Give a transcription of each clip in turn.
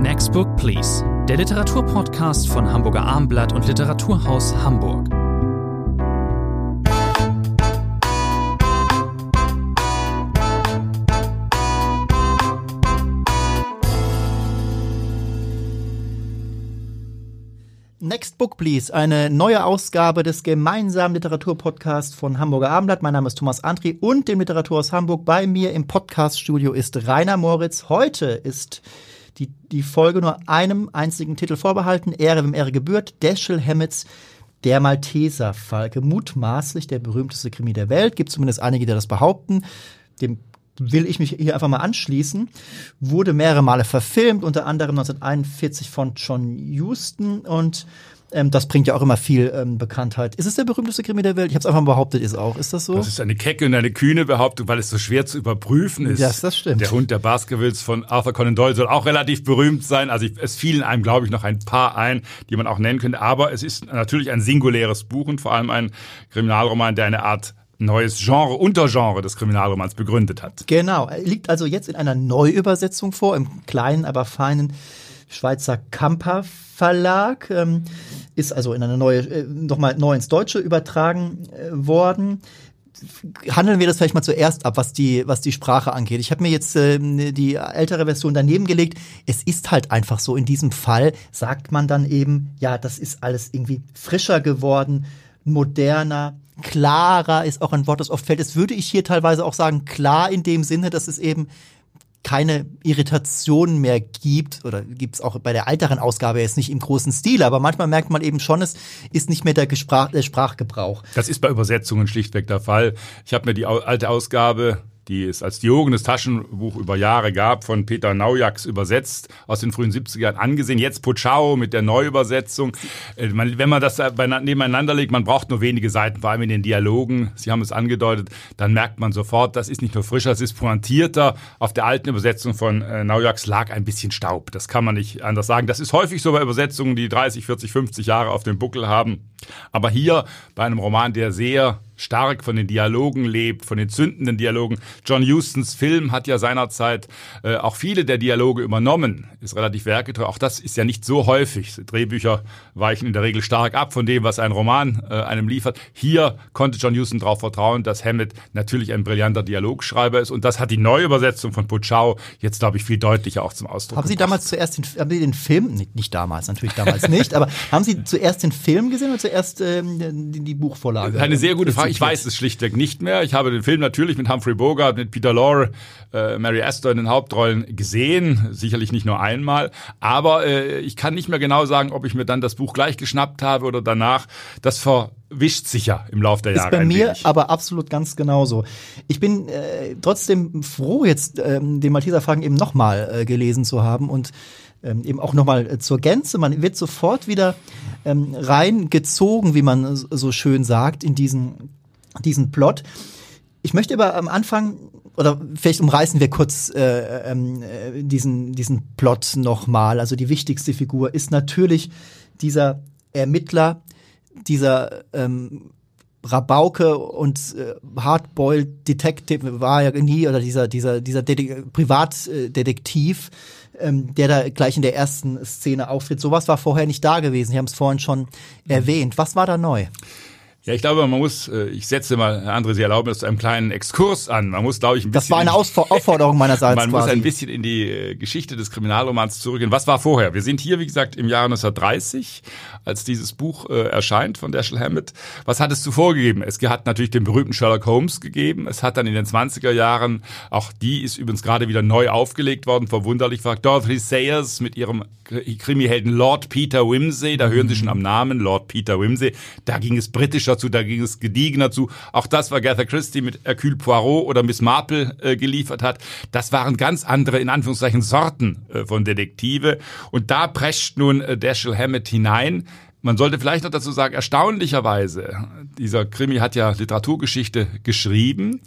Next Book Please, der Literaturpodcast von Hamburger Armblatt und Literaturhaus Hamburg. Next Book Please, eine neue Ausgabe des gemeinsamen Literaturpodcasts von Hamburger Abendblatt. Mein Name ist Thomas Andri und dem Literaturhaus Hamburg. Bei mir im Podcaststudio ist Rainer Moritz. Heute ist die, die Folge nur einem einzigen Titel vorbehalten. Ehre, wem Ehre gebührt. Dashiell Hammetts Der Malteser Falke. Mutmaßlich der berühmteste Krimi der Welt. Gibt zumindest einige, die das behaupten. Dem will ich mich hier einfach mal anschließen. Wurde mehrere Male verfilmt, unter anderem 1941 von John Huston und ähm, das bringt ja auch immer viel ähm, Bekanntheit. Ist es der berühmteste Krimi der Welt? Ich habe es einfach mal behauptet, ist auch. Ist das so? Das ist eine kecke und eine kühne Behauptung, weil es so schwer zu überprüfen ist. Ja, das stimmt. Der Hund der Baskervilles von Arthur Conan Doyle soll auch relativ berühmt sein. Also ich, es fielen einem, glaube ich, noch ein paar ein, die man auch nennen könnte. Aber es ist natürlich ein singuläres Buch und vor allem ein Kriminalroman, der eine Art neues Genre, Untergenre des Kriminalromans begründet hat. Genau, er liegt also jetzt in einer Neuübersetzung vor, im kleinen, aber feinen Schweizer Kamper Verlag, ähm, ist also in eine neue, äh, nochmal neu ins Deutsche übertragen äh, worden. Handeln wir das vielleicht mal zuerst ab, was die, was die Sprache angeht. Ich habe mir jetzt äh, die ältere Version daneben gelegt. Es ist halt einfach so, in diesem Fall sagt man dann eben, ja, das ist alles irgendwie frischer geworden, moderner, klarer ist auch ein Wort, das oft fällt. Das würde ich hier teilweise auch sagen, klar in dem Sinne, dass es eben keine Irritation mehr gibt, oder gibt es auch bei der älteren Ausgabe jetzt nicht im großen Stil, aber manchmal merkt man eben schon, es ist nicht mehr der, Gesprach, der Sprachgebrauch. Das ist bei Übersetzungen schlichtweg der Fall. Ich habe mir die alte Ausgabe die es als Diogenes Taschenbuch über Jahre gab, von Peter Naujaks übersetzt, aus den frühen 70er Jahren angesehen. Jetzt Pochao mit der Neuübersetzung. Äh, wenn man das nebeneinander legt, man braucht nur wenige Seiten, vor allem in den Dialogen, Sie haben es angedeutet, dann merkt man sofort, das ist nicht nur frischer, es ist pointierter. Auf der alten Übersetzung von äh, Naujaks lag ein bisschen Staub. Das kann man nicht anders sagen. Das ist häufig so bei Übersetzungen, die 30, 40, 50 Jahre auf dem Buckel haben. Aber hier bei einem Roman, der sehr stark von den Dialogen lebt, von den zündenden Dialogen. John Hustons Film hat ja seinerzeit äh, auch viele der Dialoge übernommen, ist relativ werketreu. Auch das ist ja nicht so häufig. Drehbücher weichen in der Regel stark ab von dem, was ein Roman äh, einem liefert. Hier konnte John Huston darauf vertrauen, dass Hammett natürlich ein brillanter Dialogschreiber ist und das hat die Neuübersetzung von Puchau jetzt, glaube ich, viel deutlicher auch zum Ausdruck Haben Sie gebracht. damals zuerst den, haben Sie den Film, nicht, nicht damals, natürlich damals nicht, aber haben Sie zuerst den Film gesehen oder zuerst ähm, die, die Buchvorlage? Eine sehr gute Frage. Ich weiß es schlichtweg nicht mehr. Ich habe den Film natürlich mit Humphrey Bogart, mit Peter Lorre, äh, Mary Astor in den Hauptrollen gesehen. Sicherlich nicht nur einmal. Aber äh, ich kann nicht mehr genau sagen, ob ich mir dann das Buch gleich geschnappt habe oder danach. Das verwischt sich ja im Laufe der ist Jahre. bei ein mir wenig. aber absolut ganz genauso. Ich bin äh, trotzdem froh, jetzt ähm, den Malteser Fragen eben nochmal äh, gelesen zu haben und ähm, eben auch nochmal äh, zur Gänze. Man wird sofort wieder ähm, reingezogen, wie man so schön sagt, in diesen, diesen Plot. Ich möchte aber am Anfang, oder vielleicht umreißen wir kurz äh, ähm, äh, diesen, diesen Plot nochmal. Also die wichtigste Figur ist natürlich dieser Ermittler, dieser ähm, Rabauke und äh, Hardboiled Detective war ja nie oder dieser dieser dieser Detek Privatdetektiv, ähm, der da gleich in der ersten Szene auftritt. Sowas war vorher nicht da gewesen. Sie haben es vorhin schon erwähnt. Was war da neu? Ja, ich glaube, man muss, äh, ich setze mal, Herr André, Sie erlauben das zu einem kleinen Exkurs an. Man muss, glaube ich, ein bisschen. Das war eine Ausfor Aufforderung meinerseits Man muss quasi. ein bisschen in die äh, Geschichte des Kriminalromans zurückgehen. Was war vorher? Wir sind hier, wie gesagt, im Jahre 1930, als dieses Buch äh, erscheint von Dashiell Hammett. Was hat es zuvor gegeben? Es hat natürlich den berühmten Sherlock Holmes gegeben. Es hat dann in den 20er Jahren, auch die ist übrigens gerade wieder neu aufgelegt worden, verwunderlich war Dorothy Sayers mit ihrem Krimihelden Lord Peter Wimsey. Da hören Sie schon am Namen, Lord Peter Wimsey. Da ging es britischer zu, da ging es gediegener zu. Auch das, was Agatha Christie mit Hercule Poirot oder Miss Marple äh, geliefert hat, das waren ganz andere, in Anführungszeichen, Sorten äh, von Detektive. Und da prescht nun äh, Dashiell Hammett hinein. Man sollte vielleicht noch dazu sagen, erstaunlicherweise, dieser Krimi hat ja Literaturgeschichte geschrieben,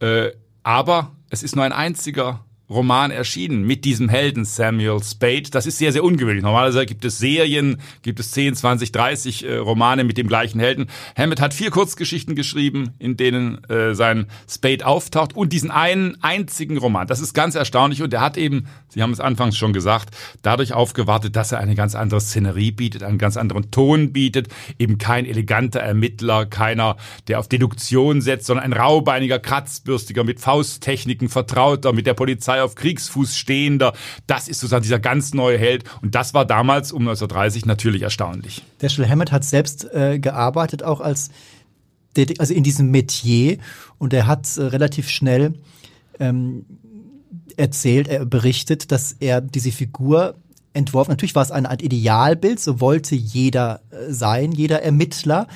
äh, aber es ist nur ein einziger Roman erschienen mit diesem Helden Samuel Spade. Das ist sehr, sehr ungewöhnlich. Normalerweise gibt es Serien, gibt es 10, 20, 30 äh, Romane mit dem gleichen Helden. Hammett hat vier Kurzgeschichten geschrieben, in denen äh, sein Spade auftaucht und diesen einen einzigen Roman. Das ist ganz erstaunlich und er hat eben, Sie haben es anfangs schon gesagt, dadurch aufgewartet, dass er eine ganz andere Szenerie bietet, einen ganz anderen Ton bietet, eben kein eleganter Ermittler, keiner, der auf Deduktion setzt, sondern ein raubeiniger, kratzbürstiger, mit Fausttechniken vertrauter, mit der Polizei auf Kriegsfuß stehender. Das ist sozusagen dieser ganz neue Held. Und das war damals um 1930 natürlich erstaunlich. Dashiell Hammett hat selbst äh, gearbeitet, auch als also in diesem Metier. Und er hat äh, relativ schnell ähm, erzählt, er berichtet, dass er diese Figur entworfen. Natürlich war es eine Art Idealbild, so wollte jeder äh, sein, jeder Ermittler.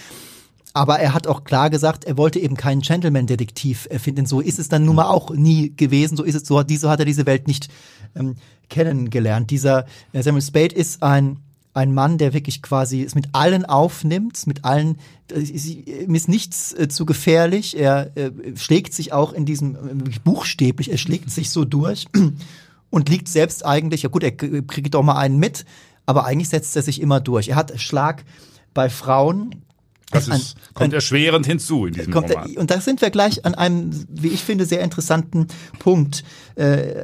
Aber er hat auch klar gesagt, er wollte eben keinen Gentleman-Detektiv erfinden. So ist es dann nun mal auch nie gewesen. So ist es, so, so hat er diese Welt nicht ähm, kennengelernt. Dieser äh, Samuel Spade ist ein ein Mann, der wirklich quasi es mit allen aufnimmt, mit allen, ihm ist nichts äh, zu gefährlich. Er äh, schlägt sich auch in diesem, äh, buchstäblich, er schlägt sich so durch und liegt selbst eigentlich, ja gut, er kriegt doch mal einen mit, aber eigentlich setzt er sich immer durch. Er hat Schlag bei Frauen, das ist, ein, kommt erschwerend hinzu in diesem kommt, Roman. Und da sind wir gleich an einem, wie ich finde, sehr interessanten Punkt, äh,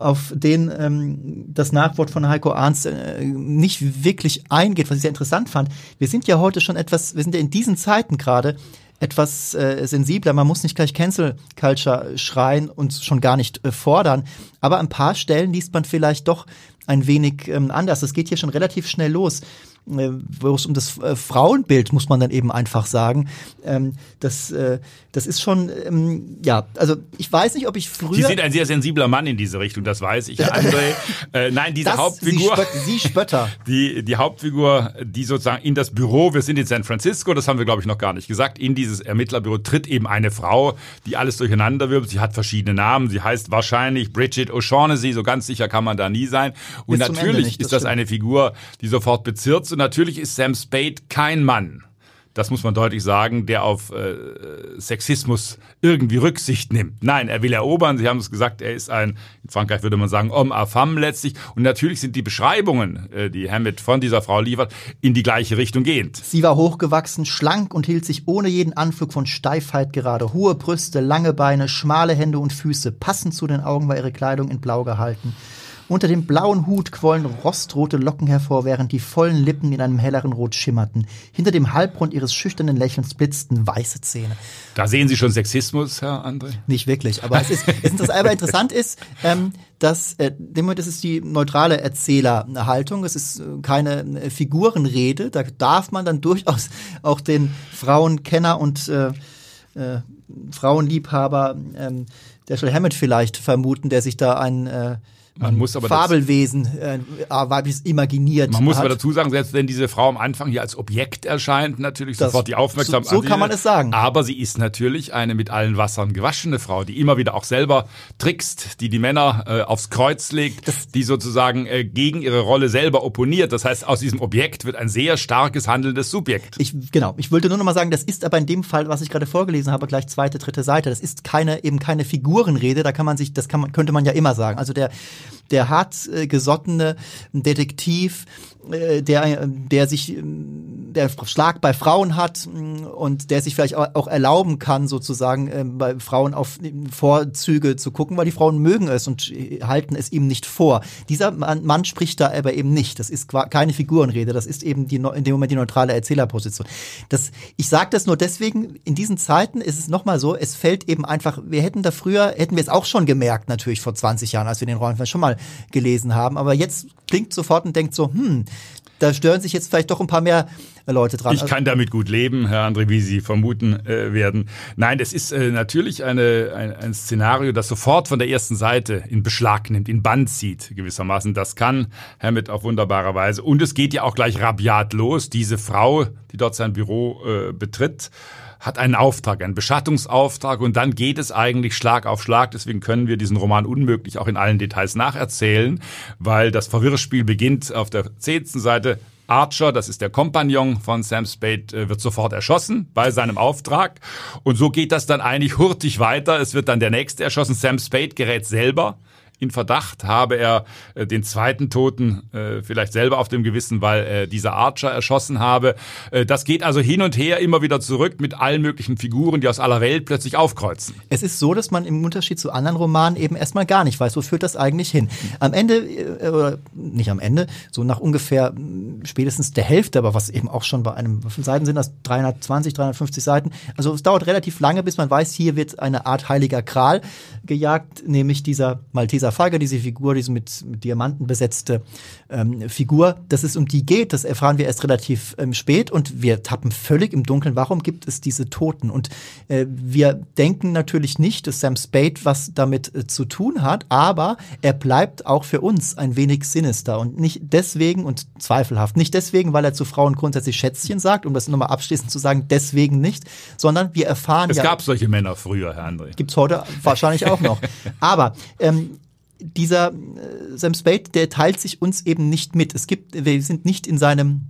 auf den ähm, das Nachwort von Heiko Arndt äh, nicht wirklich eingeht, was ich sehr interessant fand. Wir sind ja heute schon etwas, wir sind ja in diesen Zeiten gerade etwas äh, sensibler. Man muss nicht gleich Cancel Culture schreien und schon gar nicht äh, fordern. Aber ein paar Stellen liest man vielleicht doch ein wenig ähm, anders. Es geht hier schon relativ schnell los. Äh, wo es um das äh, Frauenbild, muss man dann eben einfach sagen. Ähm, das, äh, das ist schon, ähm, ja, also ich weiß nicht, ob ich früher... Sie sind ein sehr sensibler Mann in diese Richtung, das weiß ich, André. äh, nein, diese das, Hauptfigur... Sie, Spött, Sie Spötter. Die, die Hauptfigur, die sozusagen in das Büro, wir sind in San Francisco, das haben wir, glaube ich, noch gar nicht gesagt, in dieses Ermittlerbüro tritt eben eine Frau, die alles durcheinander wirbt. Sie hat verschiedene Namen, sie heißt wahrscheinlich Bridget O'Shaughnessy, so ganz sicher kann man da nie sein. Und Bis natürlich ist das stimmt. eine Figur, die sofort bezirzt und natürlich ist Sam Spade kein Mann. Das muss man deutlich sagen, der auf äh, Sexismus irgendwie Rücksicht nimmt. Nein, er will erobern. Sie haben es gesagt, er ist ein, in Frankreich würde man sagen, homme à femme letztlich. Und natürlich sind die Beschreibungen, äh, die Hammett von dieser Frau liefert, in die gleiche Richtung gehend. Sie war hochgewachsen, schlank und hielt sich ohne jeden Anflug von Steifheit gerade. Hohe Brüste, lange Beine, schmale Hände und Füße. Passend zu den Augen war ihre Kleidung in Blau gehalten. Unter dem blauen Hut quollen rostrote Locken hervor, während die vollen Lippen in einem helleren Rot schimmerten. Hinter dem Halbrund ihres schüchternen Lächelns blitzten weiße Zähne. Da sehen Sie schon Sexismus, Herr André? Nicht wirklich, aber es ist, es ist aber interessant ist, ähm, dass äh, das ist die neutrale Erzählerhaltung. Es ist äh, keine äh, Figurenrede. Da darf man dann durchaus auch den Frauenkenner und äh, äh, Frauenliebhaber ähm, der Shell Hammett vielleicht vermuten, der sich da ein äh, man muss aber Fabelwesen äh, weibliches imaginiert. Man muss hat. aber dazu sagen, selbst wenn diese Frau am Anfang hier als Objekt erscheint, natürlich das, sofort die Aufmerksamkeit. So, so kann man es sagen. Aber sie ist natürlich eine mit allen Wassern gewaschene Frau, die immer wieder auch selber trickst, die die Männer äh, aufs Kreuz legt, das, die sozusagen äh, gegen ihre Rolle selber opponiert. Das heißt, aus diesem Objekt wird ein sehr starkes handelndes Subjekt. Ich, genau. Ich wollte nur noch mal sagen, das ist aber in dem Fall, was ich gerade vorgelesen habe, gleich zweite, dritte Seite. Das ist keine eben keine Figurenrede. Da kann man sich, das kann man, könnte man ja immer sagen. Also der der hartgesottene Detektiv äh, der, der sich, der Schlag bei Frauen hat mm, und der sich vielleicht auch erlauben kann, sozusagen äh, bei Frauen auf Vorzüge zu gucken, weil die Frauen mögen es und halten es ihm nicht vor. Dieser Mann, spricht da aber eben nicht. Das ist keine Figurenrede, das ist eben die, in dem Moment die neutrale Erzählerposition. Das, ich sage das nur deswegen, in diesen Zeiten ist es nochmal so, es fällt eben einfach, wir hätten da früher, hätten wir es auch schon gemerkt, natürlich vor 20 Jahren, als wir den Rollenfall schon mal gelesen haben, aber jetzt klingt sofort und denkt so, hm, da stören sich jetzt vielleicht doch ein paar mehr Leute dran. Ich kann damit gut leben, Herr André, wie Sie vermuten äh, werden. Nein, es ist äh, natürlich eine, ein, ein Szenario, das sofort von der ersten Seite in Beschlag nimmt, in Band zieht, gewissermaßen. Das kann Hammett auf wunderbare Weise. Und es geht ja auch gleich rabiat los. Diese Frau, die dort sein Büro äh, betritt, hat einen Auftrag, einen Beschattungsauftrag und dann geht es eigentlich Schlag auf Schlag. Deswegen können wir diesen Roman unmöglich auch in allen Details nacherzählen, weil das Verwirrspiel beginnt auf der zehnten Seite. Archer, das ist der Kompagnon von Sam Spade, äh, wird sofort erschossen bei seinem Auftrag. Und so geht das dann eigentlich hurtig weiter. Es wird dann der nächste erschossen. Sam Spade gerät selber in Verdacht, habe er äh, den zweiten Toten äh, vielleicht selber auf dem Gewissen, weil äh, dieser Archer erschossen habe. Äh, das geht also hin und her immer wieder zurück mit allen möglichen Figuren, die aus aller Welt plötzlich aufkreuzen. Es ist so, dass man im Unterschied zu anderen Romanen eben erstmal gar nicht weiß, wo führt das eigentlich hin. Am Ende, äh, oder nicht am Ende, so nach ungefähr spätestens der Hälfte, aber was eben auch schon bei einem, wie viele Seiten sind das? 320, 350 Seiten. Also es dauert relativ lange, bis man weiß, hier wird eine Art heiliger Kral gejagt, nämlich dieser Malteser Falke, diese Figur, diese mit, mit Diamanten besetzte ähm, Figur. Dass es um die geht, das erfahren wir erst relativ ähm, spät und wir tappen völlig im Dunkeln. Warum gibt es diese Toten? Und äh, wir denken natürlich nicht, dass Sam Spade was damit äh, zu tun hat, aber er bleibt auch für uns ein wenig sinister und nicht deswegen und zweifelhaft, nicht deswegen, weil er zu Frauen grundsätzlich Schätzchen sagt, um das nochmal abschließend zu sagen, deswegen nicht, sondern wir erfahren es ja. Es gab solche Männer früher, Herr André. Gibt's heute wahrscheinlich auch noch. Aber ähm, dieser äh, Sam Spade, der teilt sich uns eben nicht mit. Es gibt, wir sind nicht in seinem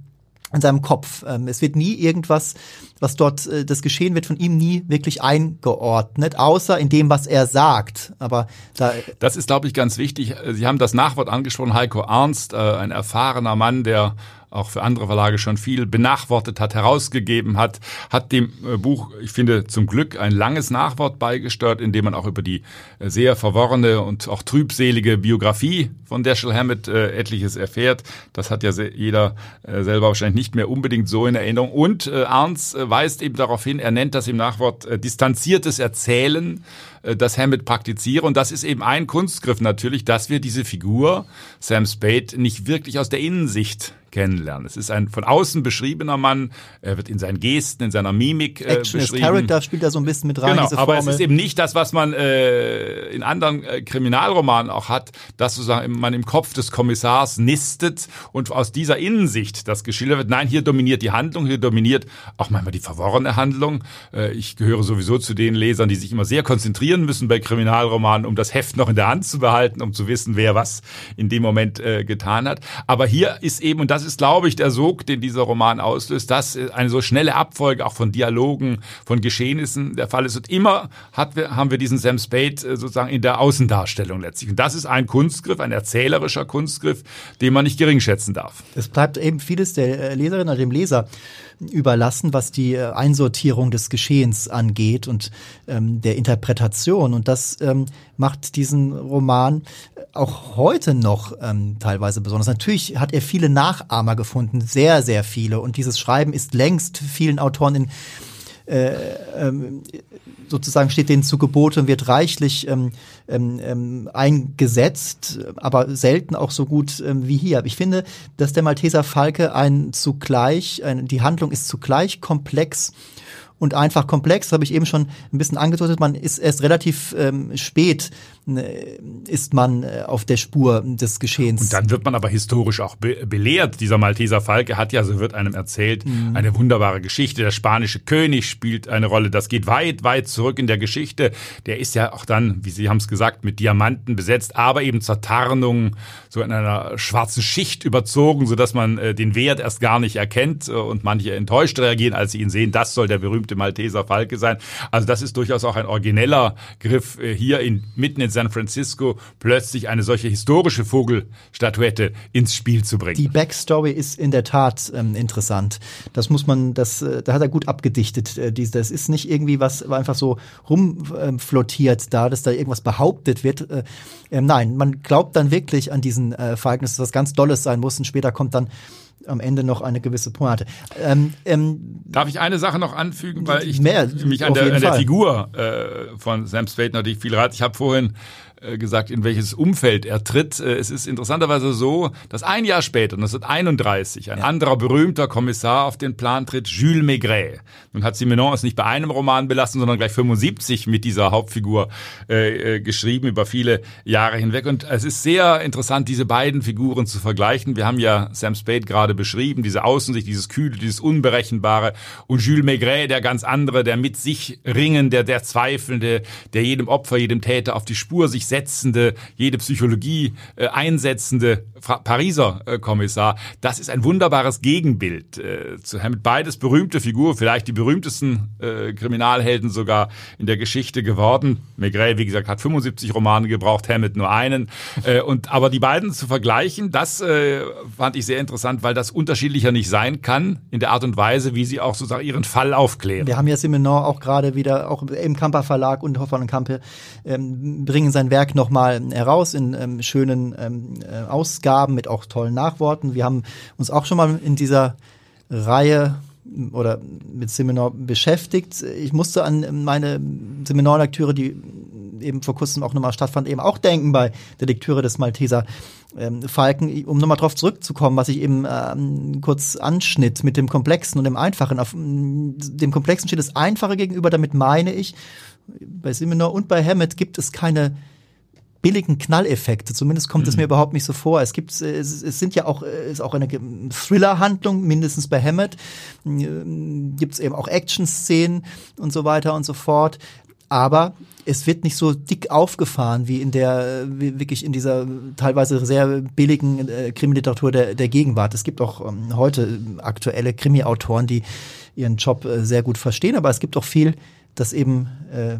in seinem Kopf. Ähm, es wird nie irgendwas, was dort äh, das Geschehen wird von ihm nie wirklich eingeordnet, außer in dem, was er sagt. Aber da das ist, glaube ich, ganz wichtig. Sie haben das Nachwort angesprochen, Heiko Ernst, äh, ein erfahrener Mann, der auch für andere Verlage schon viel benachwortet hat, herausgegeben hat, hat dem äh, Buch, ich finde zum Glück, ein langes Nachwort beigesteuert, in dem man auch über die äh, sehr verworrene und auch trübselige Biografie von Dashiell Hammett äh, etliches erfährt. Das hat ja jeder selber wahrscheinlich nicht mehr unbedingt so in Erinnerung. Und Arns weist eben darauf hin, er nennt das im Nachwort distanziertes Erzählen, äh, das Hammett praktiziere. Und das ist eben ein Kunstgriff natürlich, dass wir diese Figur, Sam Spade, nicht wirklich aus der Innensicht kennenlernen. Es ist ein von außen beschriebener Mann. Er wird in seinen Gesten, in seiner Mimik äh, Action beschrieben. Character spielt da so ein bisschen mit rein. Genau, aber Formel. es ist eben nicht das, was man äh, in anderen äh, Kriminalromanen auch hat, dass sozusagen man im Kopf des Kommissars nistet und aus dieser Innensicht das geschildert wird. Nein, hier dominiert die Handlung, hier dominiert auch manchmal die verworrene Handlung. Äh, ich gehöre sowieso zu den Lesern, die sich immer sehr konzentrieren müssen bei Kriminalromanen, um das Heft noch in der Hand zu behalten, um zu wissen, wer was in dem Moment äh, getan hat. Aber hier ist eben, und das ist, glaube ich, der Sog, den dieser Roman auslöst, dass eine so schnelle Abfolge auch von Dialogen, von Geschehnissen der Fall ist. Und immer hat haben wir diesen Sam Spade äh, sozusagen in der Außendarstellung letztlich. Und das ist ein Kunstgriff, ein erzählerischer Kunstgriff, den man nicht geringschätzen darf. Es bleibt eben vieles der äh, Leserin oder dem Leser überlassen, was die äh, Einsortierung des Geschehens angeht und ähm, der Interpretation. Und das ähm, macht diesen Roman auch heute noch ähm, teilweise besonders. Natürlich hat er viele Nachahmer gefunden, sehr, sehr viele. Und dieses Schreiben ist längst vielen Autoren in äh, ähm, sozusagen steht denen zu Gebote und wird reichlich ähm, ähm, ähm, eingesetzt, aber selten auch so gut ähm, wie hier. Ich finde, dass der Malteser Falke ein zugleich, ein, die Handlung ist zugleich komplex und einfach komplex, habe ich eben schon ein bisschen angedeutet. Man ist erst relativ ähm, spät ist man äh, auf der Spur des Geschehens. Und dann wird man aber historisch auch be belehrt. Dieser Malteser Falke hat ja, so wird einem erzählt, mhm. eine wunderbare Geschichte. Der spanische König spielt eine Rolle. Das geht weit, weit zurück in der Geschichte. Der ist ja auch dann, wie Sie haben es gesagt, mit Diamanten besetzt, aber eben zur Tarnung so in einer schwarzen Schicht überzogen, sodass man äh, den Wert erst gar nicht erkennt äh, und manche enttäuscht reagieren, als sie ihn sehen. Das soll der berühmte Malteser Falke sein. Also das ist durchaus auch ein origineller Griff äh, hier in, mitten in San Francisco plötzlich eine solche historische Vogelstatuette ins Spiel zu bringen. Die Backstory ist in der Tat ähm, interessant. Das muss man, das, äh, da hat er gut abgedichtet. Äh, das ist nicht irgendwie was einfach so rumflottiert äh, da, dass da irgendwas behauptet wird. Äh, äh, nein, man glaubt dann wirklich an diesen äh, Falken, dass das was ganz Dolles sein muss und später kommt dann am Ende noch eine gewisse Pointe. Ähm, ähm, Darf ich eine Sache noch anfügen, weil ich mehr, mich an der, an der Figur äh, von Sam Spade natürlich viel reizt. Ich habe vorhin gesagt, in welches Umfeld er tritt. Äh, es ist interessanterweise so, dass ein Jahr später, 1931, ein ja. anderer berühmter Kommissar auf den Plan tritt, Jules Maigret. Nun hat Simenon es nicht bei einem Roman belassen, sondern gleich 75 mit dieser Hauptfigur äh, äh, geschrieben über viele Jahre hinweg. Und es ist sehr interessant, diese beiden Figuren zu vergleichen. Wir haben ja Sam Spade gerade beschrieben, diese Außensicht, dieses Kühle, dieses Unberechenbare. Und Jules Maigret, der ganz andere, der mit sich ringen, der, der Zweifelnde, der jedem Opfer, jedem Täter auf die Spur sich durchsetzende, jede Psychologie äh, einsetzende Fra Pariser äh, Kommissar. Das ist ein wunderbares Gegenbild äh, zu Hammett. Beides berühmte Figuren, vielleicht die berühmtesten äh, Kriminalhelden sogar in der Geschichte geworden. Maigret, wie gesagt, hat 75 Romane gebraucht, Hammett nur einen. Äh, und aber die beiden zu vergleichen, das äh, fand ich sehr interessant, weil das unterschiedlicher nicht sein kann in der Art und Weise, wie sie auch sozusagen ihren Fall aufklären. Wir haben ja Simenon auch gerade wieder, auch im Kamper Verlag und Hoffmann und Kampe, ähm, bringen sein Werk nochmal heraus in ähm, schönen ähm, äh, Ausgaben mit auch tollen Nachworten. Wir haben uns auch schon mal in dieser Reihe oder mit Simenon beschäftigt. Ich musste an meine Seminarlektüre, die eben vor kurzem auch nochmal stattfand, eben auch denken bei der Lektüre des Malteser ähm, Falken, um nochmal drauf zurückzukommen, was ich eben ähm, kurz anschnitt mit dem Komplexen und dem Einfachen. Auf dem Komplexen steht das Einfache gegenüber, damit meine ich, bei Simenor und bei Hammett gibt es keine billigen Knalleffekte. Zumindest kommt mhm. es mir überhaupt nicht so vor. Es gibt, es, es sind ja auch, es ist auch eine Thriller-Handlung, mindestens bei Hammett. Gibt es eben auch Action-Szenen und so weiter und so fort. Aber es wird nicht so dick aufgefahren wie in der, wie wirklich in dieser teilweise sehr billigen äh, Krimiliteratur der, der Gegenwart. Es gibt auch ähm, heute aktuelle Krimi-Autoren, die ihren Job äh, sehr gut verstehen, aber es gibt auch viel, das eben äh,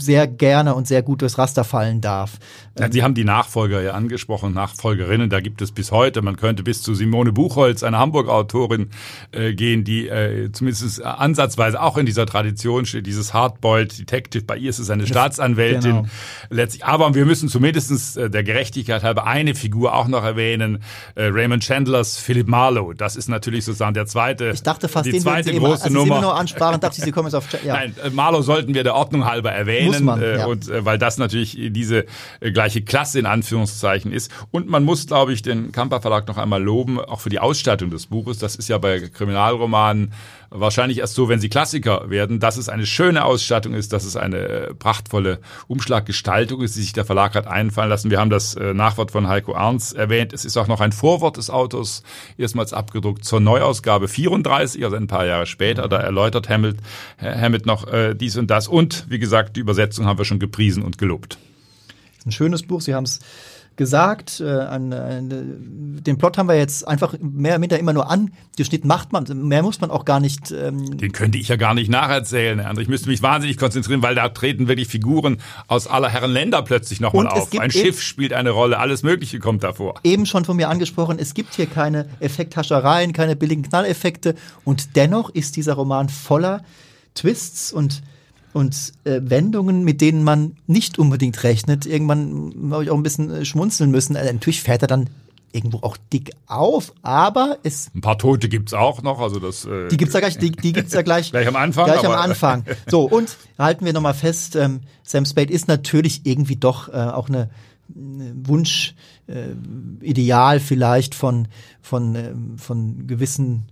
sehr gerne und sehr gut durchs Raster fallen darf. Ja, Sie haben die Nachfolger ja angesprochen, Nachfolgerinnen, da gibt es bis heute, man könnte bis zu Simone Buchholz, eine Hamburg-Autorin, äh, gehen, die äh, zumindest ansatzweise auch in dieser Tradition steht, dieses Hardboiled Detective, bei ihr ist es eine Staatsanwältin genau. letztlich. Aber wir müssen zumindest äh, der Gerechtigkeit halber eine Figur auch noch erwähnen, äh, Raymond Chandlers Philip Marlowe. Das ist natürlich sozusagen der zweite, ich dachte fast, die den zweite eben, große als Nummer. Sie nur ansprachen, dachte ich, Sie kommen jetzt auf... Ja. Nein, äh, Marlowe sollten wir der Ordnung halber erwähnen. Muss man, äh, ja. und, äh, weil das natürlich diese äh, gleiche Klasse in Anführungszeichen ist. Und man muss, glaube ich, den Kamper Verlag noch einmal loben, auch für die Ausstattung des Buches. Das ist ja bei Kriminalromanen wahrscheinlich erst so, wenn sie Klassiker werden, dass es eine schöne Ausstattung ist, dass es eine prachtvolle Umschlaggestaltung ist, die sich der Verlag hat einfallen lassen. Wir haben das Nachwort von Heiko Arns erwähnt. Es ist auch noch ein Vorwort des Autors erstmals abgedruckt zur Neuausgabe 34, also ein paar Jahre später. Da erläutert Hammett, Hammett noch äh, dies und das. Und wie gesagt, die Übersetzung haben wir schon gepriesen und gelobt. Ein schönes Buch, Sie haben es gesagt. Äh, an, an, den Plot haben wir jetzt einfach mehr oder minder immer nur angeschnitten. Macht man, mehr muss man auch gar nicht. Ähm den könnte ich ja gar nicht nacherzählen, André. Ich müsste mich wahnsinnig konzentrieren, weil da treten wirklich Figuren aus aller Herren Länder plötzlich nochmal auf. Ein Schiff spielt eine Rolle, alles Mögliche kommt davor. Eben schon von mir angesprochen, es gibt hier keine Effekthaschereien, keine billigen Knalleffekte und dennoch ist dieser Roman voller Twists und und äh, Wendungen, mit denen man nicht unbedingt rechnet. Irgendwann habe ich auch ein bisschen äh, schmunzeln müssen. Also, natürlich fährt er dann irgendwo auch dick auf, aber es ein paar Tote gibt's auch noch, also das äh, die gibt's ja gleich, die, die gibt's ja gleich gleich am Anfang, gleich am Anfang. So und halten wir noch mal fest, ähm, Sam Spade ist natürlich irgendwie doch äh, auch eine, eine Wunsch äh, Ideal vielleicht von von äh, von gewissen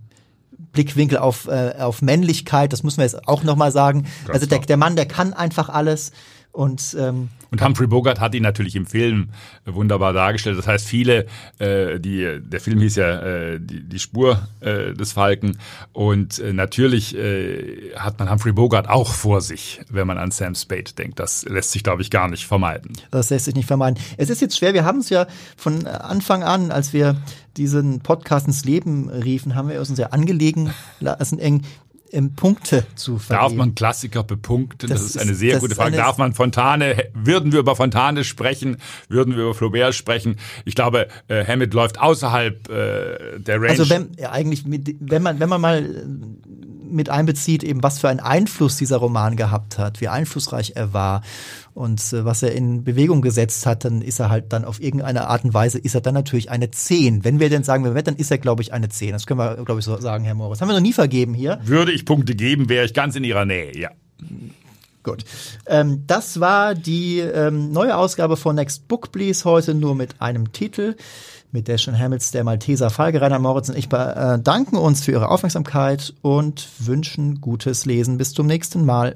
Blickwinkel auf, äh, auf Männlichkeit, das müssen wir jetzt auch nochmal sagen. Ganz also der, der Mann, der kann einfach alles. Und, ähm, und Humphrey Bogart hat ihn natürlich im Film wunderbar dargestellt. Das heißt, viele, äh, die, der Film hieß ja äh, die, die Spur äh, des Falken. Und äh, natürlich äh, hat man Humphrey Bogart auch vor sich, wenn man an Sam Spade denkt. Das lässt sich, glaube ich, gar nicht vermeiden. Das lässt sich nicht vermeiden. Es ist jetzt schwer, wir haben es ja von Anfang an, als wir diesen Podcast ins Leben riefen, haben wir uns sehr angelegen lassen, eng ähm, Punkte zu vergeben. Darf man Klassiker bepunkten? Das, das ist eine sehr ist, gute Frage. Darf man Fontane, würden wir über Fontane sprechen? Würden wir über Flaubert sprechen? Ich glaube, äh, Hammett läuft außerhalb äh, der Range. Also wenn, ja, eigentlich, mit, wenn man, wenn man mal äh, mit einbezieht, eben was für einen Einfluss dieser Roman gehabt hat, wie einflussreich er war und äh, was er in Bewegung gesetzt hat, dann ist er halt dann auf irgendeine Art und Weise, ist er dann natürlich eine 10. Wenn wir denn sagen, wir dann ist er, glaube ich, eine 10. Das können wir, glaube ich, so sagen, Herr Moritz. Haben wir noch nie vergeben hier. Würde ich Punkte geben, wäre ich ganz in Ihrer Nähe, ja. Gut. Ähm, das war die ähm, neue Ausgabe von Next Book Please heute nur mit einem Titel mit Dashan Hamills, der Malteser Falke, Rainer Moritz und ich bedanken äh, uns für Ihre Aufmerksamkeit und wünschen gutes Lesen. Bis zum nächsten Mal.